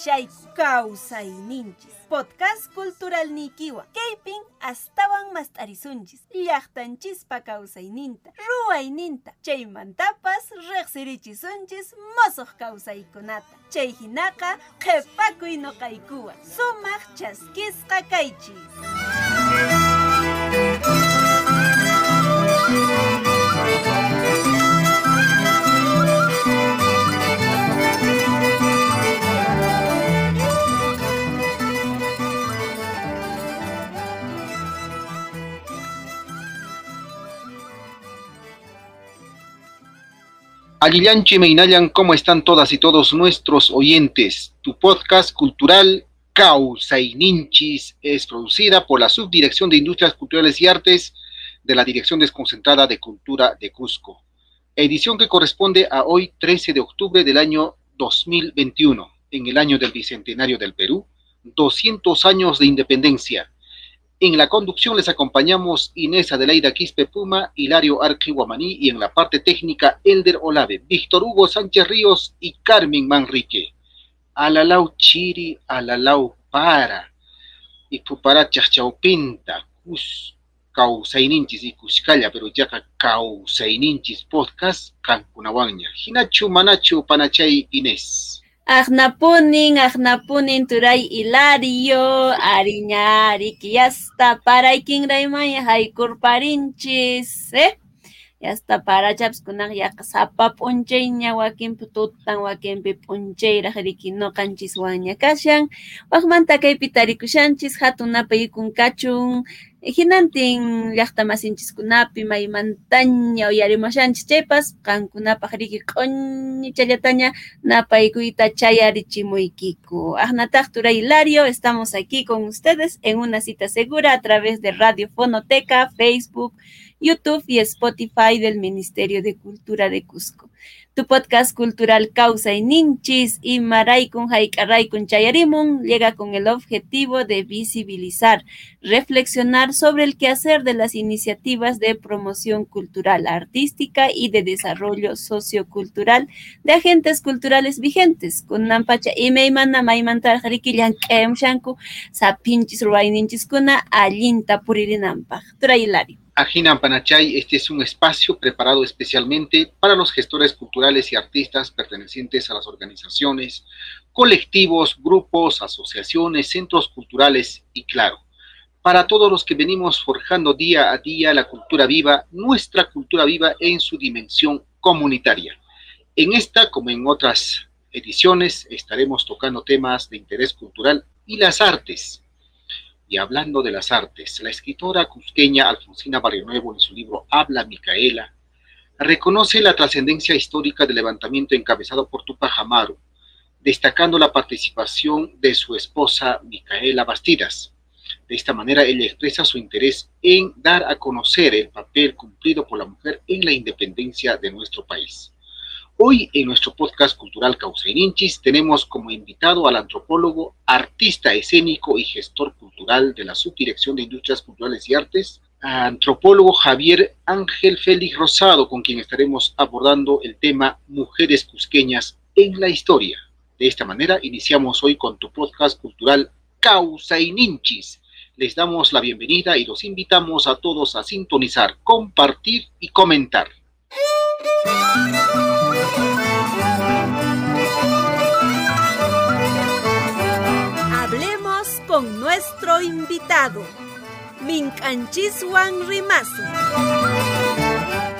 historia. Ñankaypiña kashayku kawsayninchis. Podcast cultural nikiwa. Kaypin astawan mast'arisunchis. Llaqtanchispa kawsayninta, ruwayninta. Chaymantapas riqsirichisunchis mosuq kawsaykunata. Chay hinaqa qhipakuy noqaykuwan. Sumaq chaskisqa kaychis. Aguillanche Meinayan, ¿cómo están todas y todos nuestros oyentes? Tu podcast cultural Causa y Ninchis es producida por la Subdirección de Industrias Culturales y Artes de la Dirección Desconcentrada de Cultura de Cusco. Edición que corresponde a hoy 13 de octubre del año 2021, en el año del Bicentenario del Perú, 200 años de independencia en la conducción les acompañamos Inés Adelaida Quispe Puma, Hilario Arqui Guamaní y en la parte técnica Elder Olave, Víctor Hugo Sánchez Ríos y Carmen Manrique. Alalau Chiri, Alalau Para, y Pupara Chachchaupinta, Cus Causaininchis y Cuscalla, pero ya Causaininchis podcast, Cancunawaña. Hinachu Manachu Panachay Inés. Agnapunin, agnapunin turay Hilario, ariñari, yasta paraykin raymaya haykurparinchis, eh? Yasta parachaps kunaq yaqa sapa p'unchayña wakinpi tutan wakinpi p'unchayraq riki noqanchis waña kashan, waqmanta kaypi tarikushanchis hatunapa yukun kachun, hinantin llaqta masinchikunapi maymantaña uyarimushanchis chaypas qankunapaq riki q'uñichallataña napaykuyta chayarichimuykiku. Ahnataq Turay Hilario, estamos aquí con ustedes en una cita segura a través de Radio Fonoteca, Facebook, YouTube y Spotify del Ministerio de Cultura de Cusco. Tu podcast cultural Causa y Ninchis y Maraykun Haikaraykun Chayarimun llega con el objetivo de visibilizar, reflexionar sobre el quehacer de las iniciativas de promoción cultural, artística y de desarrollo sociocultural de agentes culturales vigentes. Con Nampacha y Meimana Maimantar Harikillan Kem Shanku, Sapinchis Ruaininchis Kuna, Alinta Puririnampa. Trailari. Ajinan Panachay, este es un espacio preparado especialmente para los gestores culturales y artistas pertenecientes a las organizaciones, colectivos, grupos, asociaciones, centros culturales y claro, para todos los que venimos forjando día a día la cultura viva, nuestra cultura viva en su dimensión comunitaria. En esta, como en otras ediciones, estaremos tocando temas de interés cultural y las artes, y hablando de las artes, la escritora cusqueña Alfonsina Barrionuevo en su libro Habla Micaela reconoce la trascendencia histórica del levantamiento encabezado por Tupac Amaru, destacando la participación de su esposa Micaela Bastidas. De esta manera, ella expresa su interés en dar a conocer el papel cumplido por la mujer en la independencia de nuestro país. Hoy en nuestro podcast cultural Causainchis tenemos como invitado al antropólogo, artista escénico y gestor cultural de la Subdirección de Industrias Culturales y Artes, antropólogo Javier Ángel Félix Rosado, con quien estaremos abordando el tema Mujeres Cusqueñas en la Historia. De esta manera iniciamos hoy con tu podcast cultural Causainchis. Les damos la bienvenida y los invitamos a todos a sintonizar, compartir y comentar. Nuestro invitado, Minchanchisuan Rimasu.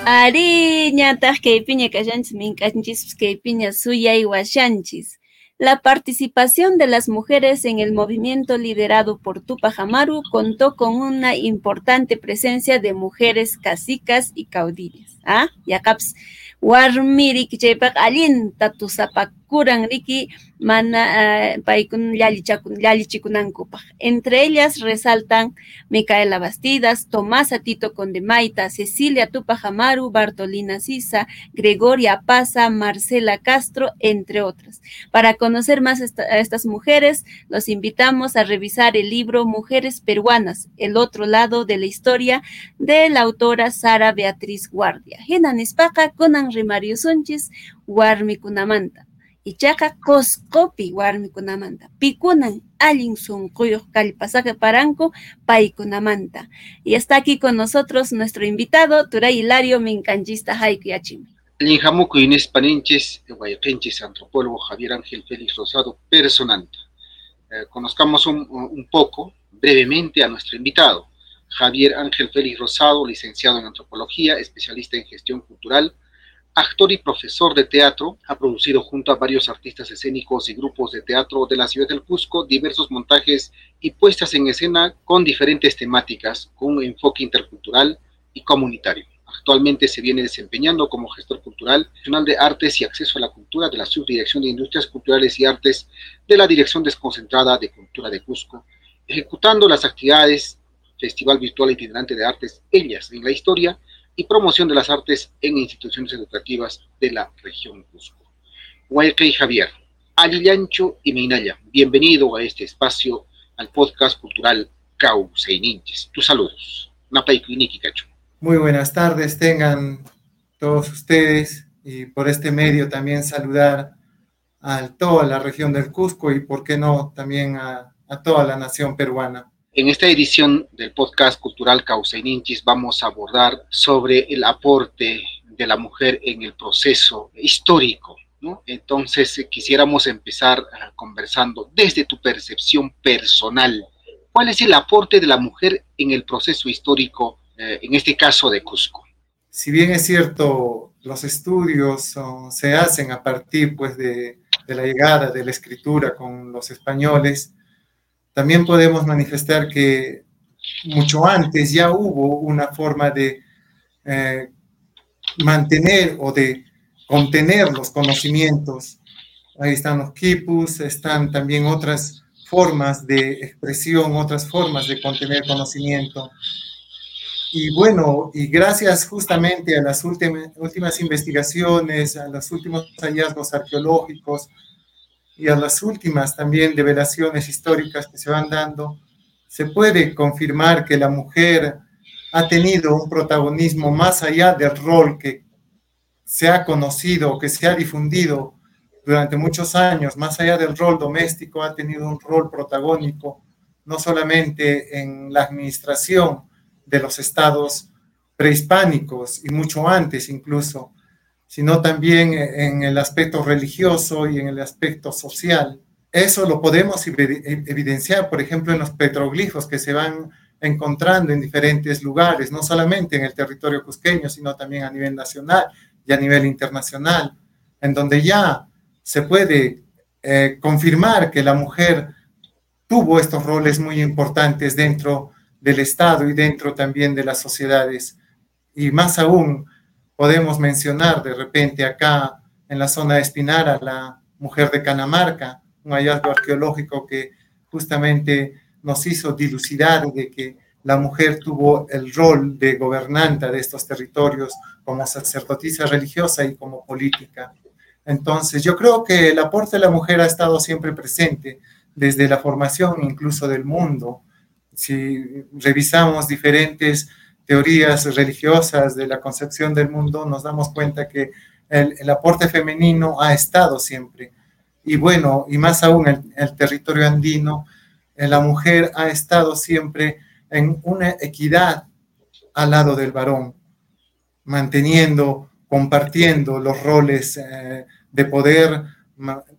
Ari ñataq kaypiña kashanchis mink'anchis kaypiña suyay washanchis. La participación de las mujeres en el movimiento liderado por Tupac Amaru contó con una importante presencia de mujeres cacicas y caudillas. ¿Ah? Yacaps, warmi chaypaq allinta tusapakuran riki mana paykun yallichikunankupaq. Entre ellas resaltan Micaela Bastidas, Tomasa Tito Condemaita, Cecilia Tupac Amaru, Bartolina Sisa, Gregoria Paza, Marcela Castro, entre otras. Para conocer más a estas mujeres, los invitamos a revisar el libro Mujeres Peruanas, el otro lado de la historia de la autora Sara Beatriz Guardia. Hinan Ispaca, Conan Rimario Sunchis, Warmi Kunamanta. Ichaqa Cuscopi warmikunamanta pikunan allin sunquyuq kallpasaka paranku paikunamanta. Y está aquí con nosotros nuestro invitado, Turay Hilario Mincanchista Haikuyachimi. Linjamuku Inés Paninches, Guayaquenches, antropólogo Javier Ángel Félix Rosado, personanta. Eh, conozcamos un, un poco, brevemente, a nuestro invitado. Javier Ángel Félix Rosado, licenciado en antropología, especialista en gestión cultural, actor y profesor de teatro, ha producido junto a varios artistas escénicos y grupos de teatro de la ciudad del Cusco diversos montajes y puestas en escena con diferentes temáticas, con un enfoque intercultural y comunitario. Actualmente se viene desempeñando como gestor cultural, nacional de artes y acceso a la cultura de la Subdirección de Industrias Culturales y Artes de la Dirección Desconcentrada de Cultura de Cusco, ejecutando las actividades Festival Virtual Itinerante de Artes Ellas en la Historia y promoción de las artes en instituciones educativas de la región Cusco. y Javier, Alillancho y Meinaya, bienvenido a este espacio, al podcast cultural Cauceininches. Tus saludos. Muy buenas tardes, tengan todos ustedes y por este medio también saludar a toda la región del Cusco y, por qué no, también a toda la nación peruana. En esta edición del podcast cultural Causeninchis vamos a abordar sobre el aporte de la mujer en el proceso histórico. Entonces, eh, quisiéramos empezar uh, conversando desde tu percepción personal. ¿Cuál es el aporte de la mujer en el proceso histórico, eh, en este caso de Cusco? Si bien es cierto, los estudios se hacen a partir pues, de la llegada de la escritura con los españoles, también podemos manifestar que mucho antes ya hubo una forma de eh, mantener o de contener los conocimientos. Ahí están los quipus, están también otras formas de expresión, otras formas de contener conocimiento. Y bueno, y gracias justamente a las últimas, últimas investigaciones, a los últimos hallazgos arqueológicos, y a las últimas también revelaciones históricas que se van dando, se puede confirmar que la mujer ha tenido un protagonismo más allá del rol que se ha conocido, que se ha difundido durante muchos años, más allá del rol doméstico, ha tenido un rol protagónico, no solamente en la administración de los estados prehispánicos y mucho antes incluso, sino también en el aspecto religioso y en el aspecto social. Eso lo podemos evidenciar, por ejemplo, en los petroglifos que se van encontrando en diferentes lugares, no solamente en el territorio cusqueño, sino también a nivel nacional y a nivel internacional, en donde ya se puede eh, confirmar que la mujer tuvo estos roles muy importantes dentro del Estado y dentro también de las sociedades. Y más aún, Podemos mencionar de repente acá en la zona de Espinara la mujer de Canamarca, un hallazgo arqueológico que justamente nos hizo dilucidar de que la mujer tuvo el rol de gobernante de estos territorios como sacerdotisa religiosa y como política. Entonces, yo creo que el aporte de la mujer ha estado siempre presente desde la formación incluso del mundo. Si revisamos diferentes teorías religiosas de la concepción del mundo, nos damos cuenta que el, aporte femenino ha estado siempre. Y bueno, y más aún en el, territorio andino, eh, la mujer ha estado siempre en una equidad al lado del varón, manteniendo, compartiendo los roles eh, de poder,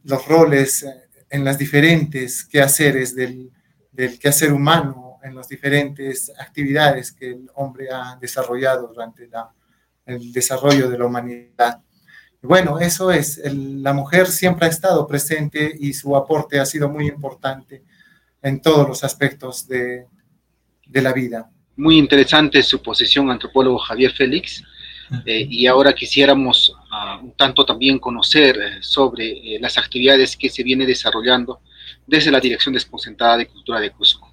los roles eh, en las diferentes quehaceres del, del quehacer humano en las diferentes actividades que el hombre ha desarrollado durante el desarrollo de la humanidad. Bueno, eso es, la mujer siempre ha estado presente y su aporte ha sido muy importante en todos los aspectos de, de la vida. Muy interesante su posición, antropólogo Javier Félix. Eh, y ahora quisiéramos ah, un tanto también conocer eh, sobre eh, las actividades que se viene desarrollando desde la Dirección Desconcentrada de Cultura de Cusco.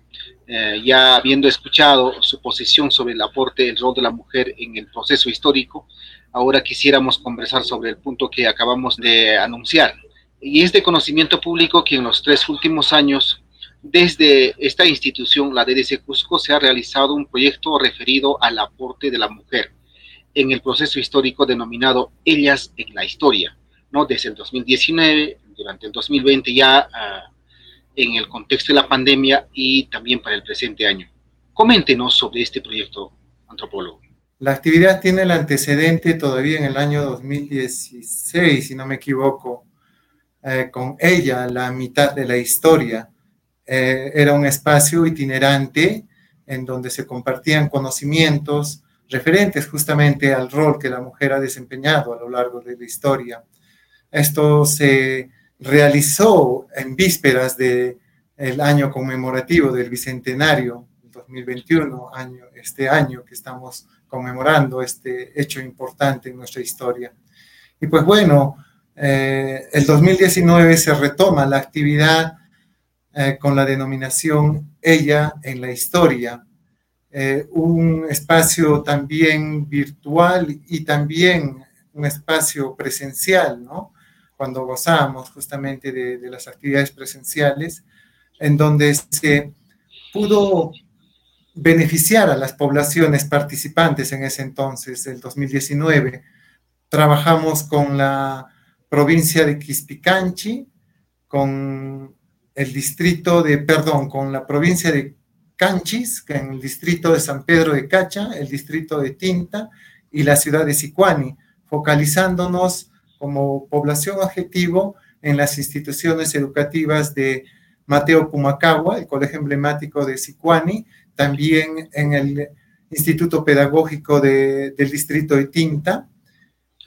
Eh, ya habiendo escuchado su posición sobre el aporte del rol de la mujer en el proceso histórico, ahora quisiéramos conversar sobre el punto que acabamos de anunciar. Y es de conocimiento público que en los tres últimos años, desde esta institución, la DDC Cusco, se ha realizado un proyecto referido al aporte de la mujer en el proceso histórico denominado Ellas en la Historia, ¿no? Desde el 2019, durante el 2020 ya ah, en el contexto de la pandemia y también para el presente año. Coméntenos sobre este proyecto, antropólogo. La actividad tiene el antecedente todavía en el año 2016, si no me equivoco, eh, con ella, la mitad de la historia. Eh, era un espacio itinerante en donde se compartían conocimientos referentes justamente al rol que la mujer ha desempeñado a lo largo de la historia. Esto se realizó en vísperas del el año conmemorativo del Bicentenario 2021, año, este año que estamos conmemorando este hecho importante en nuestra historia. Y pues bueno, eh, el 2019 se retoma la actividad eh, con la denominación Ella en la Historia, eh, un espacio también virtual y también un espacio presencial, ¿no? Cuando gozamos justamente de, las actividades presenciales, en donde se pudo beneficiar a las poblaciones participantes en ese entonces, el 2019. Trabajamos con la provincia de Quispicanchi, con el distrito de, perdón, con la provincia de Canchis, en el distrito de San Pedro de Cacha, el distrito de Tinta y la ciudad de Sicuani, focalizándonos como población objetivo en las instituciones educativas de Mateo Pumacagua, el colegio emblemático de Sicuani, también en el Instituto Pedagógico del Distrito de Tinta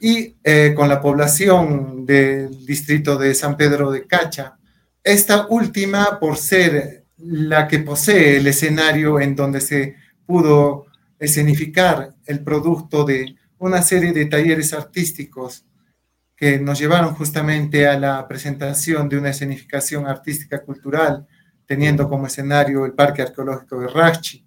y eh, con la población del Distrito de San Pedro de Cacha. Esta última, por ser la que posee el escenario en donde se pudo escenificar el producto de una serie de talleres artísticos que nos llevaron justamente a la presentación de una escenificación artística cultural teniendo como escenario el Parque Arqueológico de Rachi,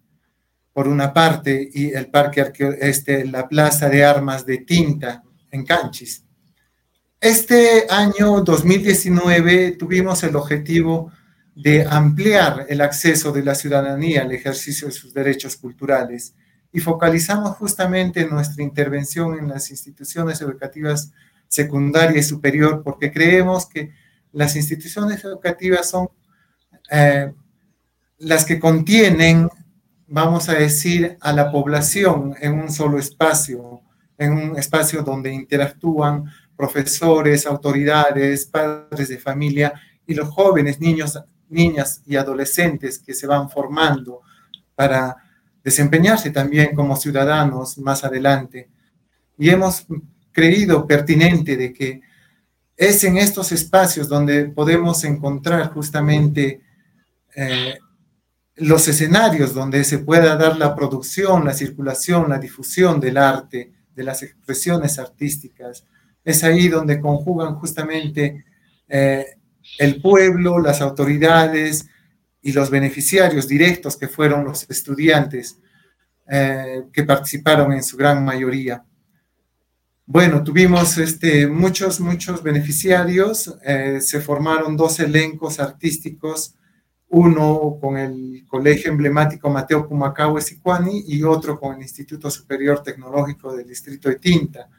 por una parte, y el Parque este, la Plaza de Armas de Tinta en Canchis. Este año 2019 tuvimos el objetivo de ampliar el acceso de la ciudadanía al ejercicio de sus derechos culturales y focalizamos justamente nuestra intervención en las instituciones educativas secundaria y superior porque creemos que las instituciones educativas son eh, las que contienen, vamos a decir, a la población en un solo espacio, en un espacio donde interactúan profesores, autoridades, padres de familia y los jóvenes, niños, niñas y adolescentes que se van formando para desempeñarse también como ciudadanos más adelante. Y hemos creído pertinente de que es en estos espacios donde podemos encontrar justamente eh, los escenarios donde se pueda dar la producción, la circulación, la difusión del arte, de las expresiones artísticas. Es ahí donde conjugan justamente eh, el pueblo, las autoridades y los beneficiarios directos que fueron los estudiantes eh, que participaron en su gran mayoría. Bueno, tuvimos este, muchos, muchos beneficiarios, se formaron dos elencos artísticos uno con el Colegio Emblemático Mateo Pumacahue Sicuani y otro con el Instituto Superior Tecnológico del Distrito de Tinta,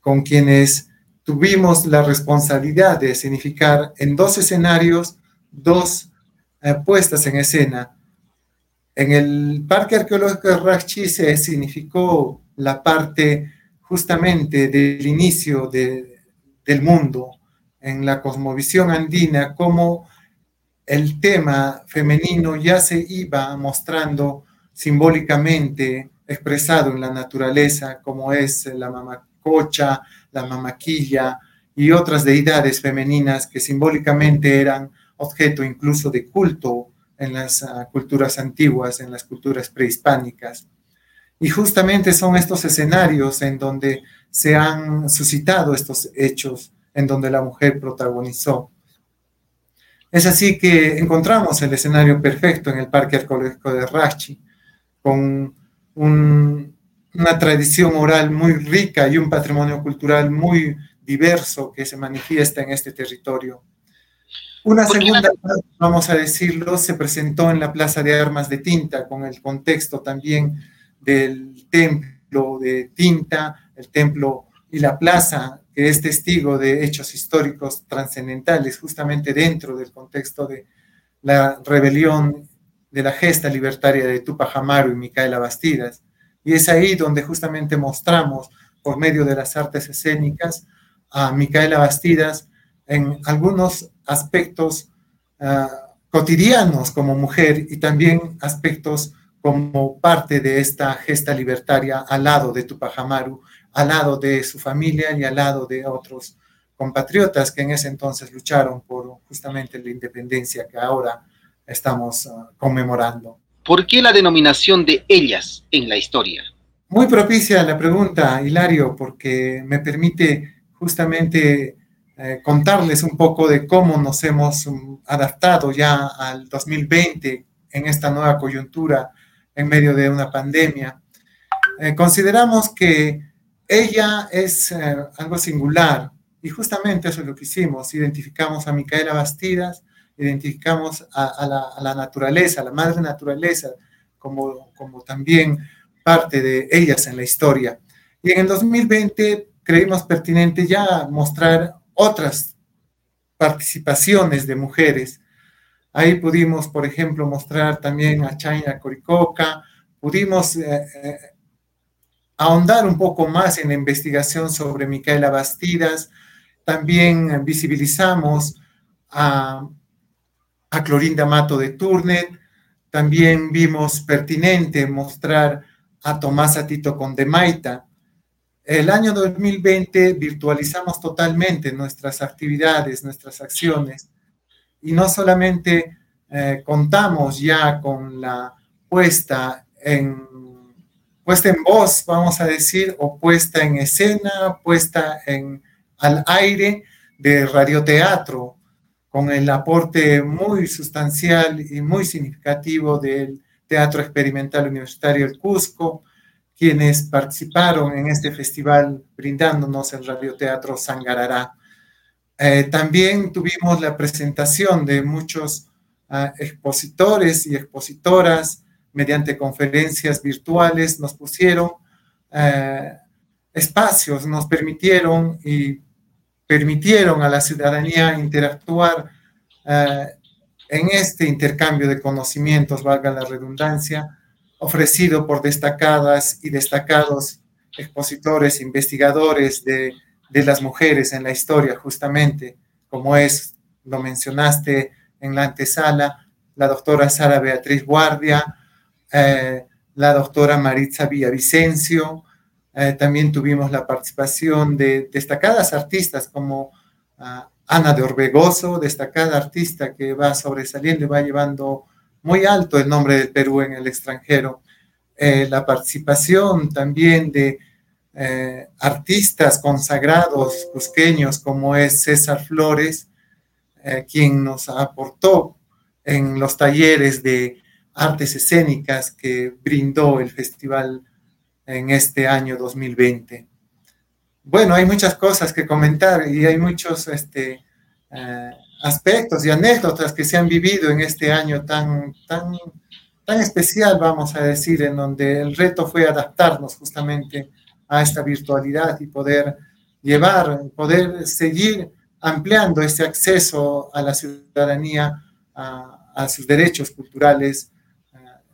con quienes tuvimos la responsabilidad de significar en dos escenarios dos eh, puestas en escena. En el Parque Arqueológico de Rachi se significó la parte justamente del inicio del mundo, en la cosmovisión andina, como el tema femenino ya se iba mostrando simbólicamente expresado en la naturaleza, como es la mamacocha, la mamaquilla y otras deidades femeninas que simbólicamente eran objeto incluso de culto en las ah, culturas antiguas, en las culturas prehispánicas. Y justamente son estos escenarios en donde se han suscitado estos hechos, en donde la mujer protagonizó. Es así que encontramos el escenario perfecto en el Parque Arqueológico de Rachi, con una tradición oral muy rica y un patrimonio cultural muy diverso que se manifiesta en este territorio. Una segunda, vamos a decirlo, se presentó en la Plaza de Armas de Tinta, con el contexto también del templo de Tinta, el templo y la plaza que es testigo de hechos históricos trascendentales justamente dentro del contexto de la rebelión de la gesta libertaria de Tupac Amaru y Micaela Bastidas. Y es ahí donde justamente mostramos por medio de las artes escénicas a Micaela Bastidas en algunos aspectos ah, cotidianos como mujer y también aspectos como parte de esta gesta libertaria al lado de Tupac Amaru, al lado de su familia y al lado de otros compatriotas que en ese entonces lucharon por justamente la independencia que ahora estamos ah, conmemorando. ¿Por qué la denominación de ellas en la historia? Muy propicia la pregunta, Hilario, porque me permite justamente eh, contarles un poco de cómo nos hemos um, adaptado ya al 2020 en esta nueva coyuntura en medio de una pandemia. Eh, consideramos que ella es eh, algo singular y justamente eso es lo que hicimos. Identificamos a Micaela Bastidas, identificamos a, la, a la, naturaleza, a la madre naturaleza, como, como también parte de ellas en la historia. Y en el 2020 creímos pertinente ya mostrar otras participaciones de mujeres. Ahí pudimos, por ejemplo, mostrar también a China Coricoca, pudimos eh, eh, ahondar un poco más en la investigación sobre Micaela Bastidas, también visibilizamos a, Clorinda Mato de Turnet, también vimos pertinente mostrar a Tomás Atito Condemaita. El año 2020 virtualizamos totalmente nuestras actividades, nuestras acciones, y no solamente eh, contamos ya con la puesta en, puesta en voz, vamos a decir, o puesta en escena, puesta en, al aire de radioteatro, con el aporte muy sustancial y muy significativo del Teatro Experimental Universitario El Cusco, quienes participaron en este festival brindándonos el radioteatro Sangarará. Eh, también tuvimos la presentación de muchos ah, expositores y expositoras. Mediante conferencias virtuales, nos pusieron eh, espacios, nos permitieron y permitieron a la ciudadanía interactuar eh, en este intercambio de conocimientos, valga la redundancia, ofrecido por destacadas y destacados expositores, investigadores de, las mujeres en la historia, justamente, como es, lo mencionaste en la antesala, la doctora Sara Beatriz Guardia, eh, la doctora Maritza Villavicencio, eh, también tuvimos la participación de destacadas artistas como ah, Ana de Orbegoso, destacada artista que va sobresaliendo y va llevando muy alto el nombre del Perú en el extranjero. Eh, la participación también de eh, artistas consagrados cusqueños como es César Flores, eh, quien nos aportó en los talleres de artes escénicas que brindó el festival en este año 2020 bueno, hay muchas cosas que comentar y hay muchos este, eh, aspectos y anécdotas que se han vivido en este año tan, tan, tan especial, vamos a decir, en donde el reto fue adaptarnos justamente a esta virtualidad y poder llevar, poder seguir ampliando este acceso a la ciudadanía, a, sus derechos culturales,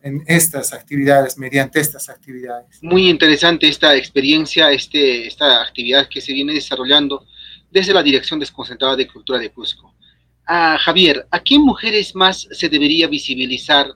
en estas actividades, mediante estas actividades. Muy interesante esta experiencia, este, esta actividad que se viene desarrollando desde la Dirección Desconcentrada de Cultura de Cusco. Ah, Javier, ¿a qué mujeres más se debería visibilizar?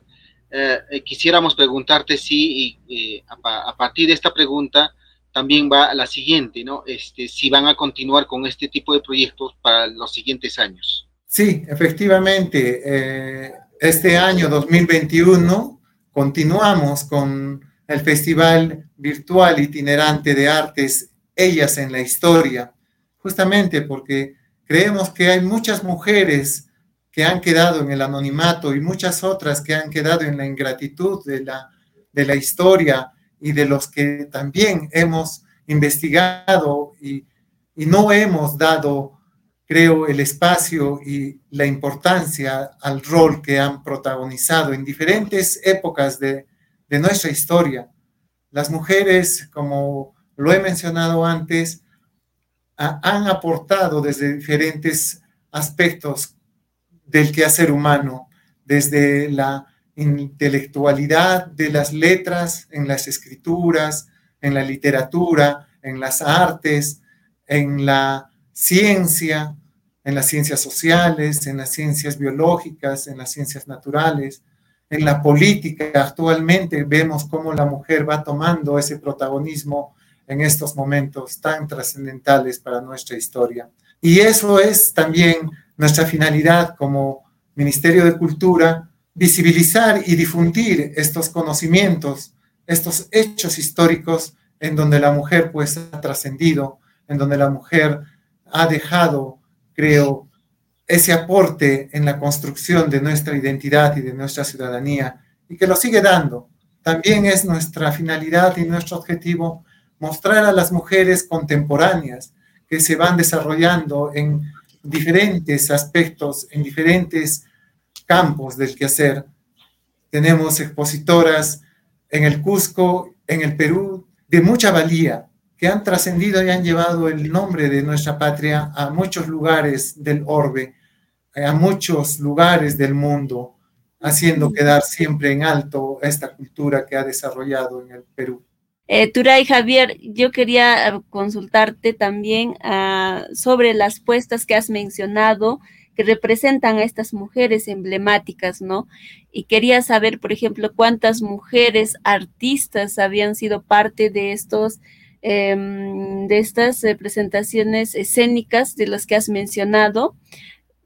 Eh, eh, quisiéramos preguntarte si, eh, a, partir de esta pregunta, también va a la siguiente, ¿no? Este, si van a continuar con este tipo de proyectos para los siguientes años. Sí, efectivamente. este año 2021 Continuamos con el Festival Virtual Itinerante de Artes Ellas en la Historia, justamente porque creemos que hay muchas mujeres que han quedado en el anonimato y muchas otras que han quedado en la ingratitud de la, de la historia y de los que también hemos investigado y, y no hemos dado creo, el espacio y la importancia al rol que han protagonizado en diferentes épocas de, nuestra historia. Las mujeres, como lo he mencionado antes, han aportado desde diferentes aspectos del quehacer humano, desde la intelectualidad de las letras, en las escrituras, en la literatura, en las artes, en la ciencia, en las ciencias sociales, en las ciencias biológicas, en las ciencias naturales, en la política. Actualmente vemos cómo la mujer va tomando ese protagonismo en estos momentos tan trascendentales para nuestra historia. Y eso es también nuestra finalidad como Ministerio de Cultura, visibilizar y difundir estos conocimientos, estos hechos históricos en donde la mujer pues ha trascendido, en donde la mujer ha dejado, creo, ese aporte en la construcción de nuestra identidad y de nuestra ciudadanía y que lo sigue dando. También es nuestra finalidad y nuestro objetivo mostrar a las mujeres contemporáneas que se van desarrollando en diferentes aspectos, en diferentes campos del quehacer. Tenemos expositoras en el Cusco, en el Perú, de mucha valía, que han trascendido y han llevado el nombre de nuestra patria a muchos lugares del orbe, a muchos lugares del mundo, haciendo quedar siempre en alto esta cultura que ha desarrollado en el Perú. Eh, Turay Javier, yo quería consultarte también ah, sobre las puestas que has mencionado que representan a estas mujeres emblemáticas, ¿no? Y quería saber, por ejemplo, cuántas mujeres artistas habían sido parte de estos em, de estas presentaciones escénicas de las que has mencionado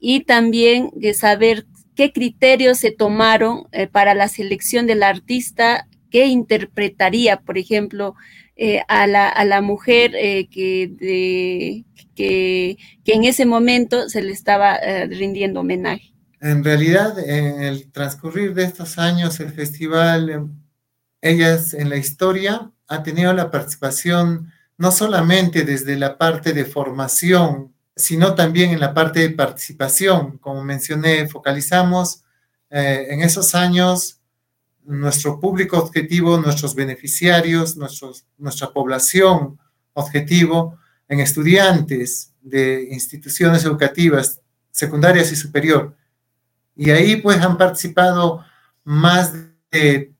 y también de saber qué criterios se tomaron eh, para la selección del artista que interpretaría, por ejemplo, eh, a, la, mujer eh, que, que, en ese momento se le estaba rindiendo homenaje. En realidad, en el transcurrir de estos años, el festival Ellas en la Historia ha tenido la participación no solamente desde la parte de formación sino también en la parte de participación. Como mencioné, focalizamos eh, en esos años nuestro público objetivo, nuestros beneficiarios, nuestra población objetivo en estudiantes de instituciones educativas secundarias y superior. Y ahí pues han participado más de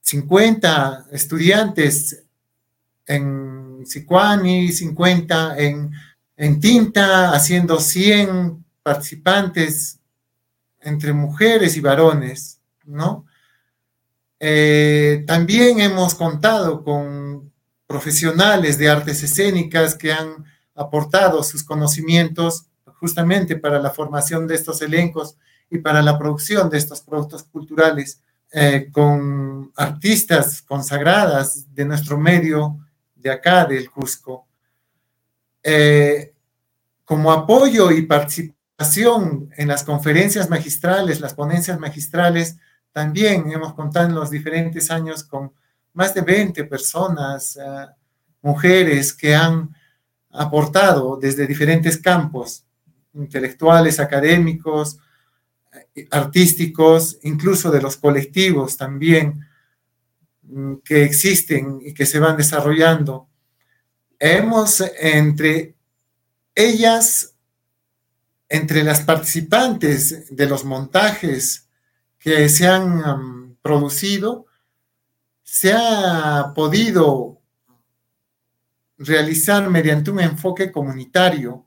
50 estudiantes en Sicuani, 50 en en tinta, haciendo 100 participantes entre mujeres y varones, ¿no? Eh, también hemos contado con profesionales de artes escénicas que han aportado sus conocimientos justamente para la formación de estos elencos y para la producción de estos productos culturales, eh, con artistas consagradas de nuestro medio de acá, del Cusco. Eh, como apoyo y participación en las conferencias magistrales, las ponencias magistrales, también hemos contado en los diferentes años con más de 20 personas, eh, mujeres que han aportado desde diferentes campos, intelectuales, académicos, eh, artísticos, incluso de los colectivos también mm, que existen y que se van desarrollando. Hemos entre ellas, entre las participantes de los montajes que se han producido, se ha podido realizar mediante un enfoque comunitario.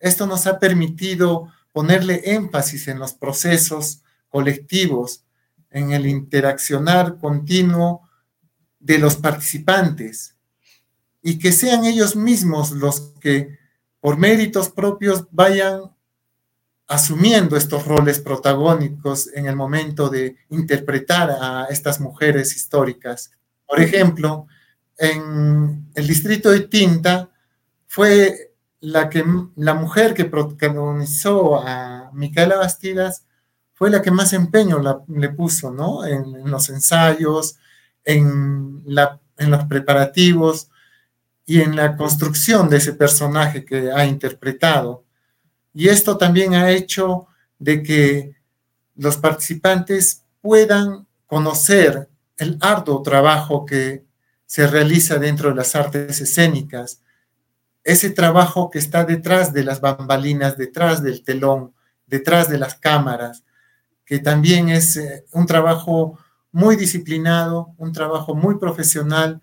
Esto nos ha permitido ponerle énfasis en los procesos colectivos, en el interaccionar continuo de los participantes y que sean ellos mismos los que por méritos propios vayan asumiendo estos roles protagónicos en el momento de interpretar a estas mujeres históricas. Por ejemplo, en el distrito de Tinta fue la, que, la mujer que protagonizó a Micaela Bastidas, fue la que más empeño le puso, ¿no? En, los ensayos, en, la, en los preparativos, y en la construcción de ese personaje que ha interpretado. Y esto también ha hecho de que los participantes puedan conocer el arduo trabajo que se realiza dentro de las artes escénicas ese trabajo que está detrás de las bambalinas, detrás del telón, detrás de las cámaras, que también es eh, un trabajo muy disciplinado, un trabajo muy profesional,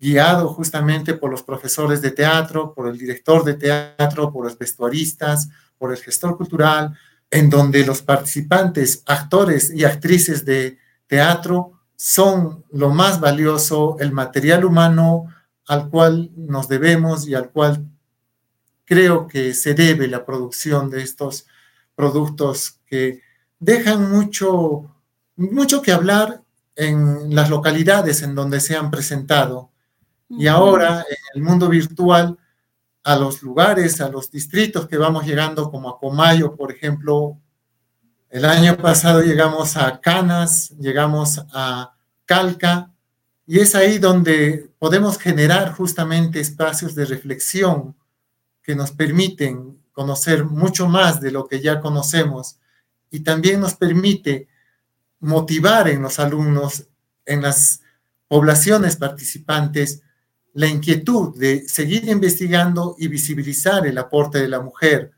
guiado justamente por los profesores de teatro, por el director de teatro, por los vestuaristas, por el gestor cultural, en donde los participantes, actores y actrices de teatro son lo más valioso, el material humano al cual nos debemos y al cual creo que se debe la producción de estos productos que dejan mucho, mucho que hablar en las localidades en donde se han presentado. Y ahora, en el mundo virtual, a los lugares, a los distritos que vamos llegando, como a Comayo, por ejemplo, el año pasado llegamos a Canas, llegamos a Calca, y es ahí donde podemos generar justamente espacios de reflexión que nos permiten conocer mucho más de lo que ya conocemos y también nos permite motivar en los alumnos, en las poblaciones participantes, la inquietud de seguir investigando y visibilizar el aporte de la mujer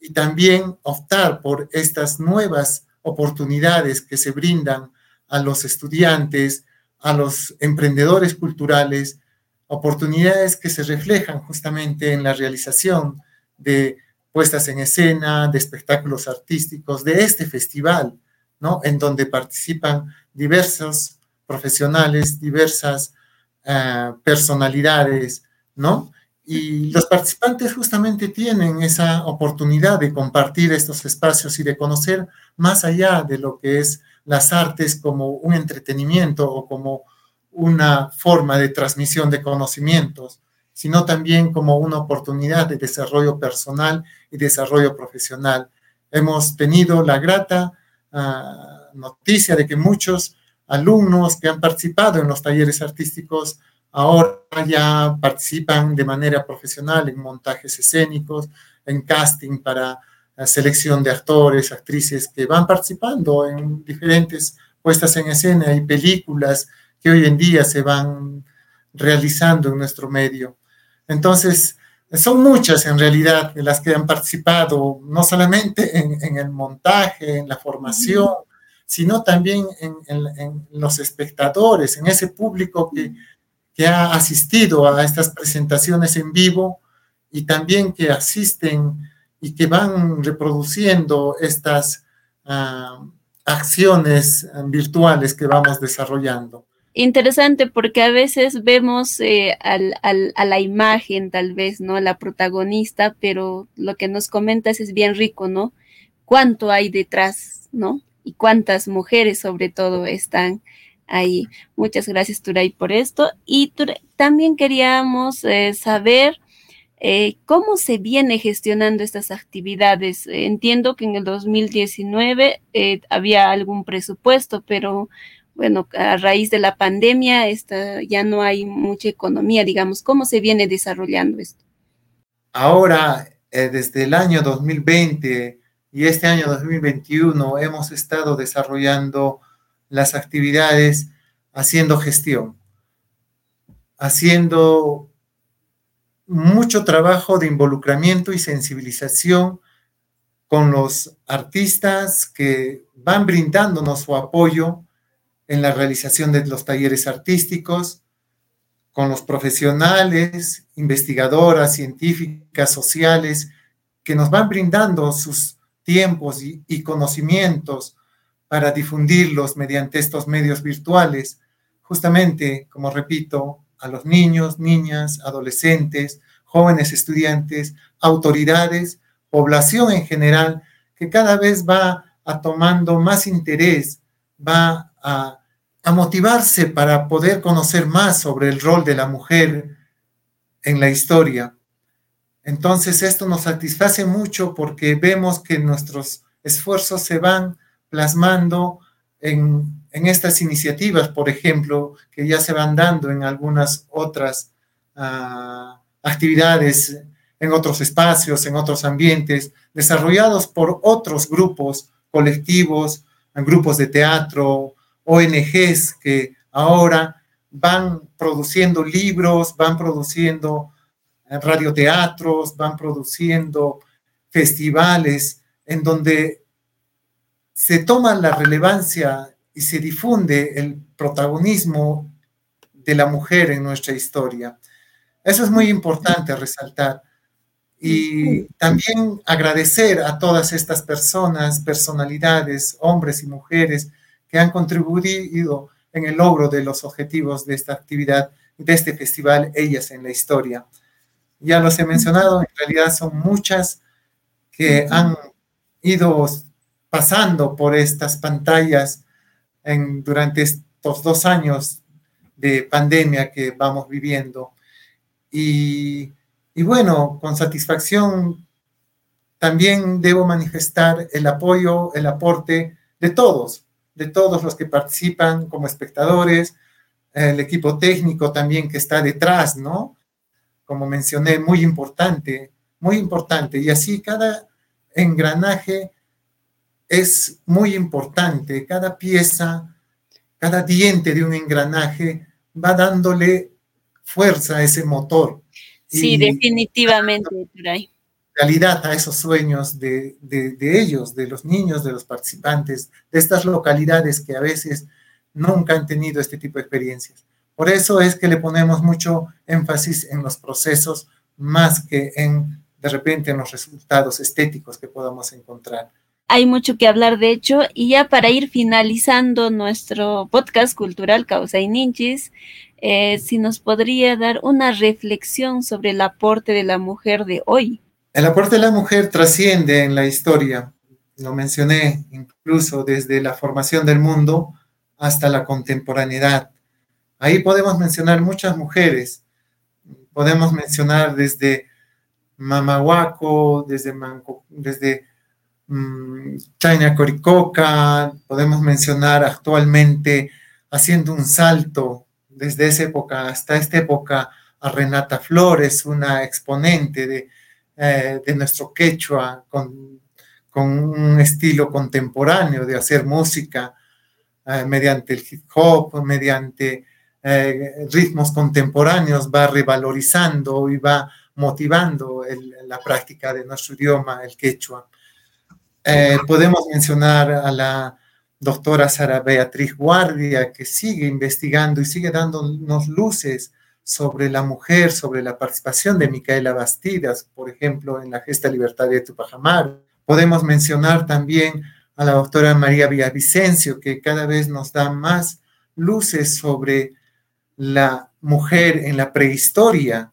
y también optar por estas nuevas oportunidades que se brindan a los estudiantes, a los emprendedores culturales, oportunidades que se reflejan justamente en la realización de puestas en escena, de espectáculos artísticos, de este festival, ¿no? En donde participan diversos profesionales, diversas eh, personalidades, ¿no? Y los participantes justamente tienen esa oportunidad de compartir estos espacios y de conocer más allá de lo que es las artes como un entretenimiento o como una forma de transmisión de conocimientos, sino también como una oportunidad de desarrollo personal y desarrollo profesional. Hemos tenido la grata ah, noticia de que muchos alumnos que han participado en los talleres artísticos ahora ya participan de manera profesional en montajes escénicos, en casting para la selección de actores, actrices que van participando en diferentes puestas en escena y películas que hoy en día se van realizando en nuestro medio. Entonces, son muchas en realidad las que han participado, no solamente en, el montaje, en la formación, sino también en, los espectadores, en ese público que, ha asistido a estas presentaciones en vivo y también que asisten y que van reproduciendo estas ah, acciones virtuales que vamos desarrollando. Interesante porque a veces vemos eh, a la imagen, tal vez, ¿no? La protagonista, pero lo que nos comentas es bien rico, ¿no? ¿Cuánto hay detrás, ¿no? Y cuántas mujeres sobre todo están ahí. Muchas gracias, Turay, por esto. Y también queríamos eh, saber eh, cómo se viene gestionando estas actividades. Entiendo que en el 2019 eh, había algún presupuesto, pero bueno, a raíz de la pandemia esta, ya no hay mucha economía, digamos. ¿Cómo se viene desarrollando esto? Ahora, desde el año 2020, y este año 2021 hemos estado desarrollando las actividades haciendo gestión, haciendo mucho trabajo de involucramiento y sensibilización con los artistas que van brindándonos su apoyo en la realización de los talleres artísticos, con los profesionales, investigadoras, científicas, sociales, que nos van brindando sus tiempos y, conocimientos para difundirlos mediante estos medios virtuales, justamente, como repito, a los niños, niñas, adolescentes, jóvenes estudiantes, autoridades, población en general, que cada vez va tomando más interés, va a, motivarse para poder conocer más sobre el rol de la mujer en la historia. Entonces esto nos satisface mucho porque vemos que nuestros esfuerzos se van plasmando en, estas iniciativas, por ejemplo, que ya se van dando en algunas otras ah, actividades, en otros espacios, en otros ambientes, desarrollados por otros grupos colectivos, grupos de teatro, ONGs que ahora van produciendo libros, van produciendo radioteatros, van produciendo festivales en donde se toma la relevancia y se difunde el protagonismo de la mujer en nuestra historia. Eso es muy importante resaltar. Y también agradecer a todas estas personas, personalidades, hombres y mujeres que han contribuido en el logro de los objetivos de esta actividad, de este festival, Ellas en la Historia. Ya los he mencionado, en realidad son muchas que han ido pasando por estas pantallas durante estos dos años de pandemia que vamos viviendo. Y, y bueno, con satisfacción también debo manifestar el apoyo, el aporte de todos, de todos los que participan como espectadores, el equipo técnico también que está detrás, ¿no? Como mencioné, muy importante, muy importante. Y así cada engranaje es muy importante. Cada pieza, cada diente de un engranaje va dándole fuerza a ese motor. Sí, definitivamente, Realidad a esos sueños de, de ellos, de los niños, de los participantes, de estas localidades que a veces nunca han tenido este tipo de experiencias. Por eso es que le ponemos mucho énfasis en los procesos más que en, de repente, en los resultados estéticos que podamos encontrar. Hay mucho que hablar, de hecho, y ya para ir finalizando nuestro podcast cultural Causa y Ninchis, eh, si nos podría dar una reflexión sobre el aporte de la mujer de hoy. El aporte de la mujer trasciende en la historia, lo mencioné incluso desde la formación del mundo hasta la contemporaneidad. Ahí podemos mencionar muchas mujeres, podemos mencionar desde Mamahuaco, desde, Manco, desde um, China Coricoca, podemos mencionar actualmente haciendo un salto desde esa época hasta esta época a Renata Flores, una exponente de, eh, de nuestro quechua con, con, un estilo contemporáneo de hacer música eh, mediante el hip hop, mediante eh, ritmos contemporáneos, va revalorizando y va motivando la práctica de nuestro idioma, el quechua. podemos mencionar a la doctora Sara Beatriz Guardia, que sigue investigando y sigue dándonos luces sobre la mujer, sobre la participación de Micaela Bastidas, por ejemplo, en la gesta libertaria de Tupajamar. Podemos mencionar también a la doctora María Villavicencio, que cada vez nos da más luces sobre la mujer en la prehistoria,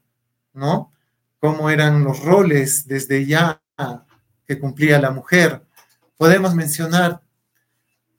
¿no? Cómo eran los roles desde ya que cumplía la mujer. Podemos mencionar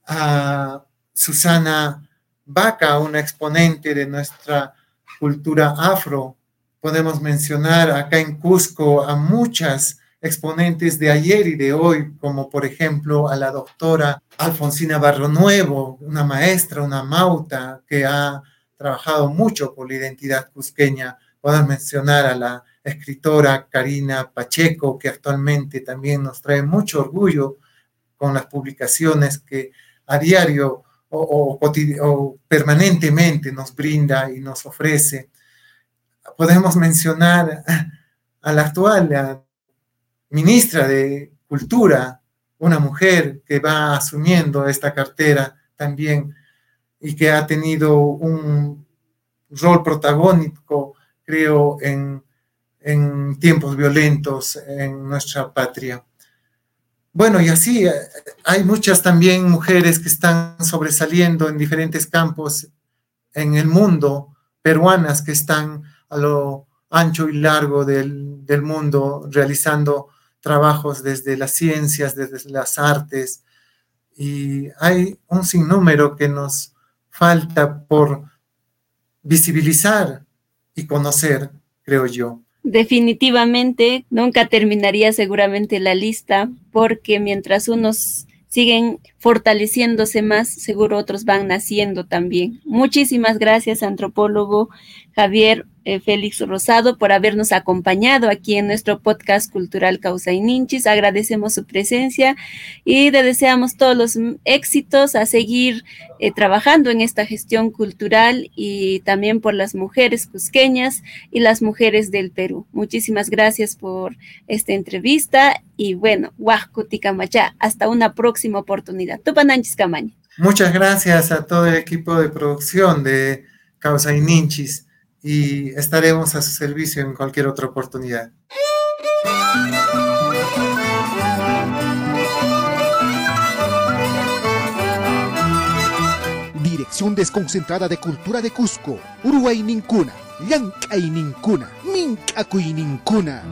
a Susana Vaca, una exponente de nuestra cultura afro. Podemos mencionar acá en Cusco a muchas exponentes de ayer y de hoy, como por ejemplo a la doctora Alfonsina Barro Nuevo, una maestra, una mauta que ha trabajado mucho por la identidad cusqueña. Podemos mencionar a la escritora Karina Pacheco, que actualmente también nos trae mucho orgullo con las publicaciones que a diario o, permanentemente nos brinda y nos ofrece. Podemos mencionar a la actual ministra de Cultura, una mujer que va asumiendo esta cartera también y que ha tenido un rol protagónico, creo, en, en tiempos violentos en nuestra patria. Bueno, y así eh, hay muchas también mujeres que están sobresaliendo en diferentes campos en el mundo, peruanas que están a lo ancho y largo del, del mundo realizando trabajos desde las ciencias, desde las artes, y hay un sinnúmero que nos falta por visibilizar y conocer, creo yo. Definitivamente, nunca terminaría seguramente la lista, porque mientras unos siguen fortaleciéndose más, seguro otros van naciendo también. Muchísimas gracias, antropólogo Javier eh, Félix Rosado, por habernos acompañado aquí en nuestro podcast cultural Causa y Ninchis. Agradecemos su presencia y le deseamos todos los éxitos a seguir eh, trabajando en esta gestión cultural y también por las mujeres cusqueñas y las mujeres del Perú. Muchísimas gracias por esta entrevista y bueno, Huascuticamacha, hasta una próxima oportunidad. Tupananchis Camaña. Muchas gracias a todo el equipo de producción de Causa y Ninchis y estaremos a su servicio en cualquier otra oportunidad. Dirección Desconcentrada de Cultura de Cusco, Uruguay Nincuna, Llancay Nincuna, Mincacuy Nincuna.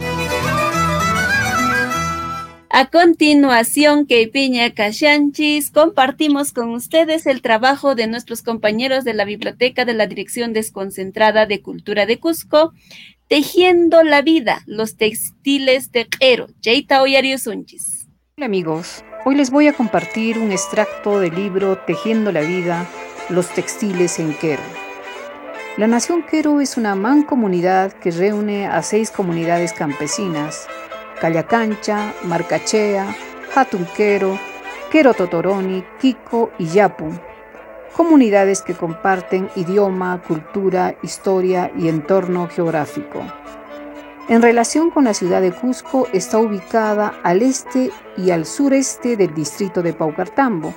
A continuación, Keipiña Kashanchis, compartimos con ustedes el trabajo de nuestros compañeros de la Biblioteca de la Dirección Desconcentrada de Cultura de Cusco, Tejiendo la Vida, los textiles de Quero, Cheita Sunchis. Hola amigos, hoy les voy a compartir un extracto del libro Tejiendo la Vida, los textiles en Quero. La Nación Quero es una mancomunidad que reúne a seis comunidades campesinas Callacancha, Marcachea, Hatunquero, Quero Totoroni, Kiko y Yapu, comunidades que comparten idioma, cultura, historia y entorno geográfico. En relación con la ciudad de Cusco, está ubicada al este y al sureste del distrito de Paucartambo,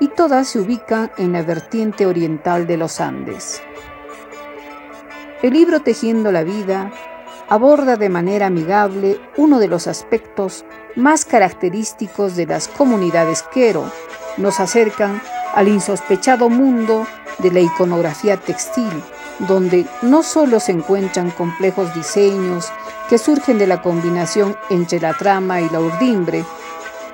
y todas se ubican en la vertiente oriental de los Andes. El libro Tejiendo la Vida aborda de manera amigable uno de los aspectos más característicos de las comunidades quero. Nos acercan al insospechado mundo de la iconografía textil, donde no solo se encuentran complejos diseños que surgen de la combinación entre la trama y la urdimbre,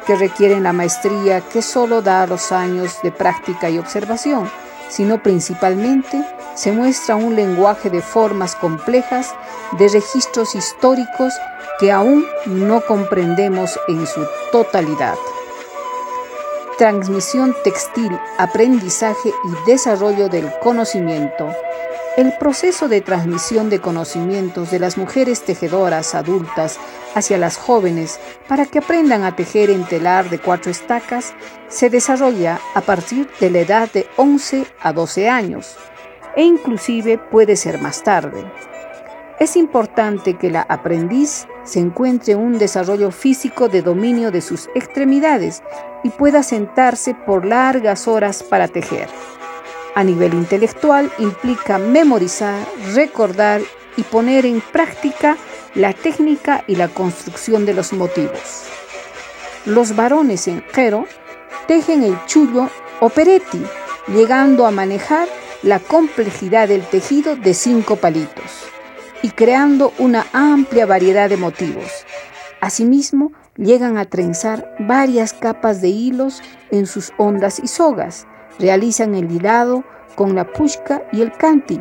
que requieren la maestría que solo da los años de práctica y observación, sino principalmente se muestra un lenguaje de formas complejas, de registros históricos que aún no comprendemos en su totalidad. Transmisión textil, aprendizaje y desarrollo del conocimiento. El proceso de transmisión de conocimientos de las mujeres tejedoras adultas hacia las jóvenes para que aprendan a tejer en telar de cuatro estacas se desarrolla a partir de la edad de 11 a 12 años e inclusive puede ser más tarde. Es importante que la aprendiz se encuentre un desarrollo físico de dominio de sus extremidades y pueda sentarse por largas horas para tejer. A nivel intelectual implica memorizar, recordar y poner en práctica la técnica y la construcción de los motivos. Los varones en Jero tejen el chullo o peretti, llegando a manejar la complejidad del tejido de cinco palitos y creando una amplia variedad de motivos. Asimismo, llegan a trenzar varias capas de hilos en sus ondas y sogas. Realizan el hilado con la pushka y el canti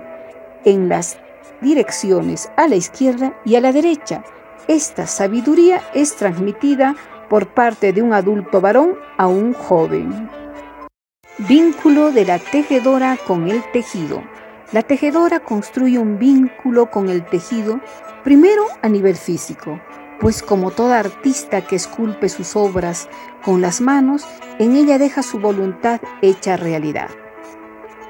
en las direcciones a la izquierda y a la derecha. Esta sabiduría es transmitida por parte de un adulto varón a un joven. Vínculo de la tejedora con el tejido. La tejedora construye un vínculo con el tejido primero a nivel físico, pues como toda artista que esculpe sus obras con las manos, en ella deja su voluntad hecha realidad.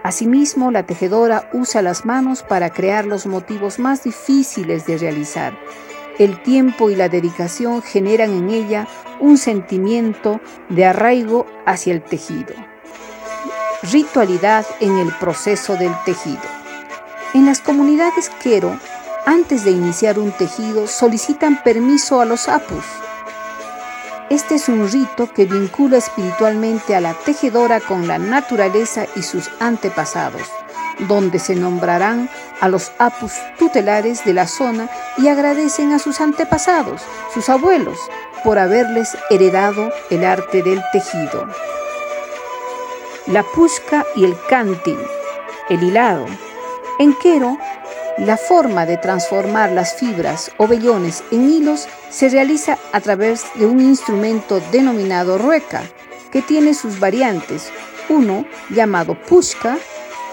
Asimismo, la tejedora usa las manos para crear los motivos más difíciles de realizar. El tiempo y la dedicación generan en ella un sentimiento de arraigo hacia el tejido ritualidad en el proceso del tejido. En las comunidades quero, antes de iniciar un tejido, solicitan permiso a los apus. Este es un rito que vincula espiritualmente a la tejedora con la naturaleza y sus antepasados, donde se nombrarán a los apus tutelares de la zona y agradecen a sus antepasados, sus abuelos, por haberles heredado el arte del tejido la pusca y el canting, el hilado. En Quero, la forma de transformar las fibras o vellones en hilos se realiza a través de un instrumento denominado rueca, que tiene sus variantes. Uno llamado pushka,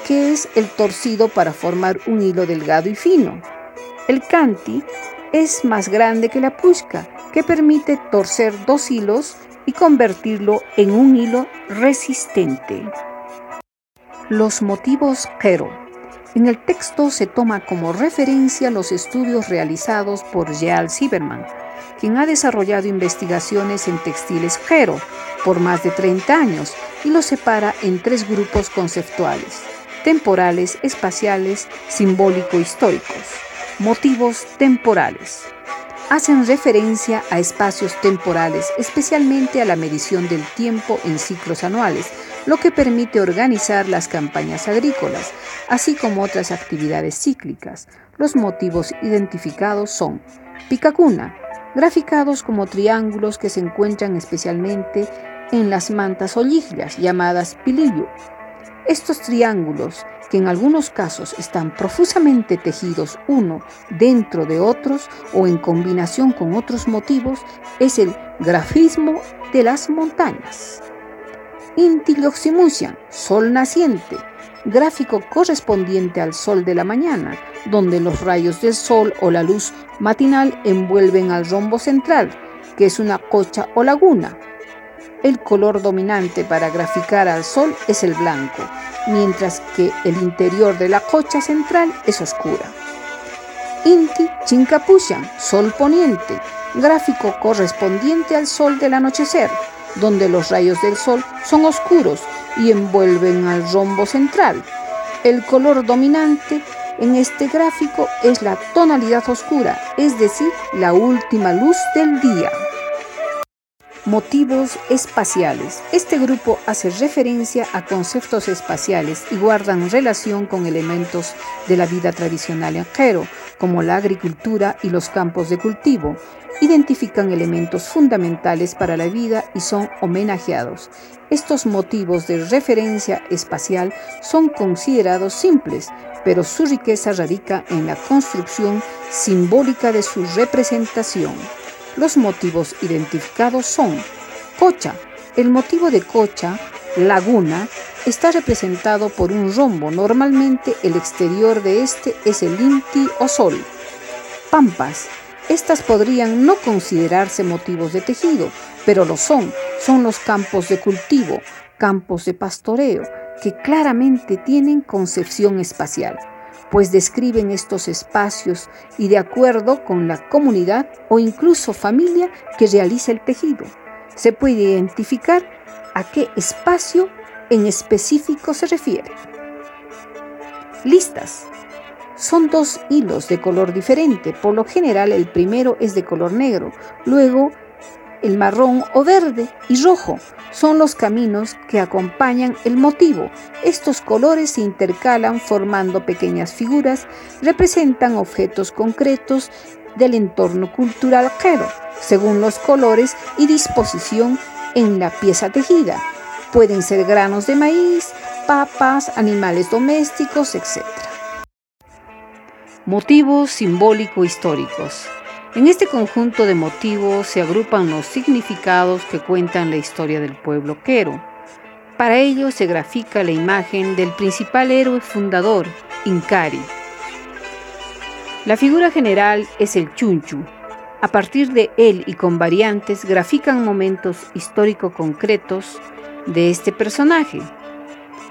que es el torcido para formar un hilo delgado y fino. El kanti es más grande que la pushka, que permite torcer dos hilos y convertirlo en un hilo resistente. Los motivos Kero. En el texto se toma como referencia los estudios realizados por Jeal Sieberman, quien ha desarrollado investigaciones en textiles Kero por más de 30 años y los separa en tres grupos conceptuales, temporales, espaciales, simbólico-históricos. Motivos temporales hacen referencia a espacios temporales, especialmente a la medición del tiempo en ciclos anuales, lo que permite organizar las campañas agrícolas, así como otras actividades cíclicas. Los motivos identificados son picacuna, graficados como triángulos que se encuentran especialmente en las mantas oligrias llamadas pilillo. Estos triángulos que en algunos casos están profusamente tejidos uno dentro de otros o en combinación con otros motivos, es el grafismo de las montañas. Intioximusian, sol naciente, gráfico correspondiente al sol de la mañana, donde los rayos del sol o la luz matinal envuelven al rombo central, que es una cocha o laguna, el color dominante para graficar al sol es el blanco, mientras que el interior de la cocha central es oscura. Inti Chincapushan, sol poniente, gráfico correspondiente al sol del anochecer, donde los rayos del sol son oscuros y envuelven al rombo central. El color dominante en este gráfico es la tonalidad oscura, es decir, la última luz del día. Motivos espaciales. Este grupo hace referencia a conceptos espaciales y guardan relación con elementos de la vida tradicional en Jero, como la agricultura y los campos de cultivo. Identifican elementos fundamentales para la vida y son homenajeados. Estos motivos de referencia espacial son considerados simples, pero su riqueza radica en la construcción simbólica de su representación. Los motivos identificados son Cocha. El motivo de Cocha, laguna, está representado por un rombo. Normalmente el exterior de este es el Inti o Sol. Pampas. Estas podrían no considerarse motivos de tejido, pero lo son. Son los campos de cultivo, campos de pastoreo, que claramente tienen concepción espacial pues describen estos espacios y de acuerdo con la comunidad o incluso familia que realiza el tejido. Se puede identificar a qué espacio en específico se refiere. Listas. Son dos hilos de color diferente. Por lo general el primero es de color negro, luego el marrón o verde y rojo son los caminos que acompañan el motivo. Estos colores se intercalan formando pequeñas figuras, representan objetos concretos del entorno cultural quero, según los colores y disposición en la pieza tejida. Pueden ser granos de maíz, papas, animales domésticos, etc. Motivos simbólico-históricos. En este conjunto de motivos se agrupan los significados que cuentan la historia del pueblo quero. Para ello se grafica la imagen del principal héroe fundador, Incari. La figura general es el chunchu. A partir de él y con variantes grafican momentos histórico concretos de este personaje.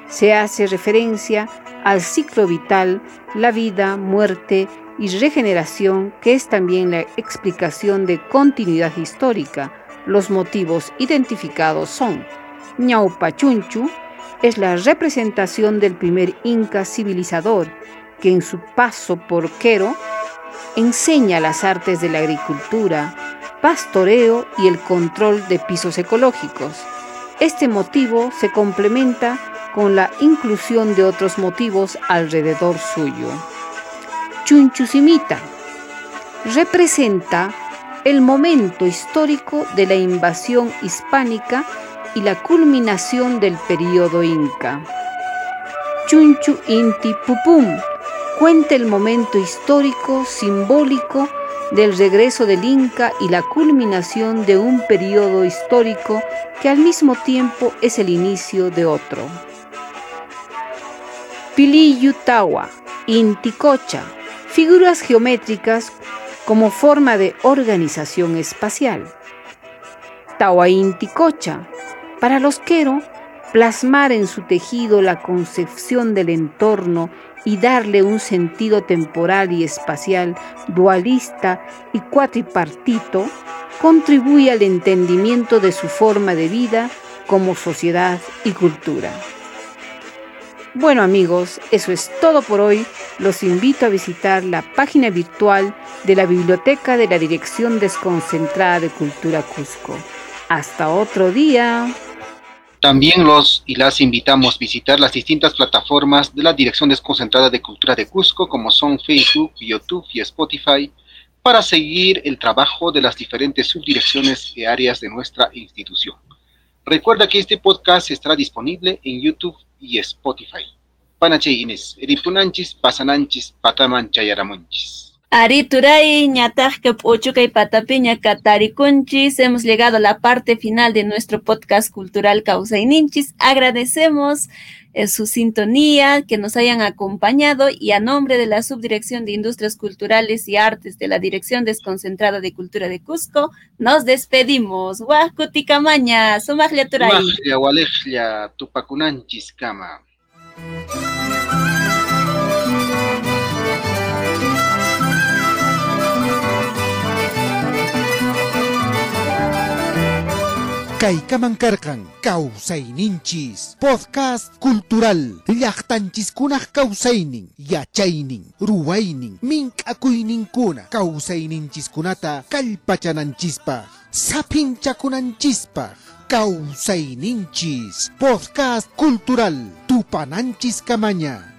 Se hace referencia al ciclo vital, la vida, muerte y regeneración, que es también la explicación de continuidad histórica. Los motivos identificados son Ñaupachunchu, es la representación del primer inca civilizador que en su paso por Quero enseña las artes de la agricultura, pastoreo y el control de pisos ecológicos. Este motivo se complementa con la inclusión de otros motivos alrededor suyo. Chunchusimita representa el momento histórico de la invasión hispánica y la culminación del periodo inca. Chunchu Inti Pupum cuenta el momento histórico simbólico del regreso del Inca y la culminación de un periodo histórico que al mismo tiempo es el inicio de otro. Piliyutawa, Inticocha, figuras geométricas como forma de organización espacial. Tawainticocha, para los Quero, plasmar en su tejido la concepción del entorno y darle un sentido temporal y espacial dualista y cuatripartito, contribuye al entendimiento de su forma de vida como sociedad y cultura. Bueno amigos, eso es todo por hoy. Los invito a visitar la página virtual de la Biblioteca de la Dirección Desconcentrada de Cultura Cusco. Hasta otro día. También los y las invitamos a visitar las distintas plataformas de la Dirección Desconcentrada de Cultura de Cusco, como son Facebook, YouTube y Spotify, para seguir el trabajo de las diferentes subdirecciones y áreas de nuestra institución. Recuerda que este podcast estará disponible en YouTube y Spotify. Panache Inés, Eripunanchis, Pasananchis, Patamanchayaramonchis. Arituray, ñatajka p'uchukay patapiña katarikunchis. Hemos llegado a la parte final de nuestro podcast cultural Ninchis. Agradecemos su sintonía, que nos hayan acompañado y a nombre de la Subdirección de Industrias Culturales y Artes de la Dirección Desconcentrada de Cultura de Cusco, nos despedimos. Huascuticamaña, sumajlia turay. kama. Kaykaman ninchis podcast cultural llaqtanchiskunaq kawsaynin yachaynin ruwaynin mink'akuyninkuna kawsayninchiskунata kallpachananchispaq sapinchakunanchispaq ninchis podcast cultural tupananchis kamaña